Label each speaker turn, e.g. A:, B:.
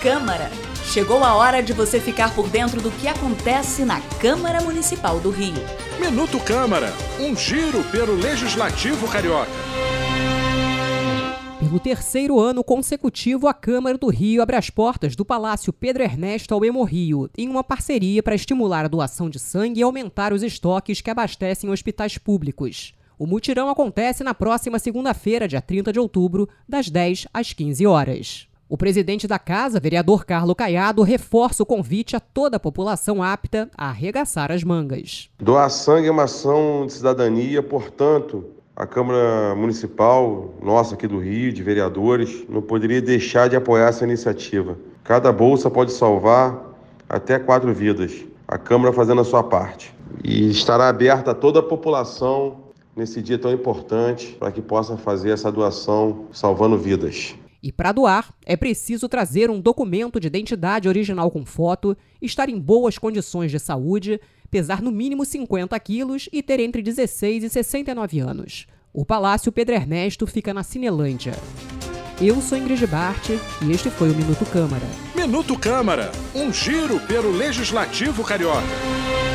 A: Câmara. Chegou a hora de você ficar por dentro do que acontece na Câmara Municipal do Rio.
B: Minuto Câmara, um giro pelo Legislativo Carioca.
C: Pelo terceiro ano consecutivo, a Câmara do Rio abre as portas do Palácio Pedro Ernesto ao Hemorrio, em uma parceria para estimular a doação de sangue e aumentar os estoques que abastecem hospitais públicos. O mutirão acontece na próxima segunda-feira, dia 30 de outubro, das 10 às 15 horas. O presidente da casa, vereador Carlo Caiado, reforça o convite a toda a população apta a arregaçar as mangas.
D: Doar sangue é uma ação de cidadania, portanto, a Câmara Municipal, nossa aqui do Rio, de vereadores, não poderia deixar de apoiar essa iniciativa. Cada bolsa pode salvar até quatro vidas. A Câmara fazendo a sua parte. E estará aberta a toda a população nesse dia tão importante para que possa fazer essa doação salvando vidas.
C: E para doar, é preciso trazer um documento de identidade original com foto, estar em boas condições de saúde, pesar no mínimo 50 quilos e ter entre 16 e 69 anos. O Palácio Pedro Ernesto fica na Cinelândia. Eu sou Ingrid Bart e este foi o Minuto Câmara.
B: Minuto Câmara, um giro pelo Legislativo Carioca.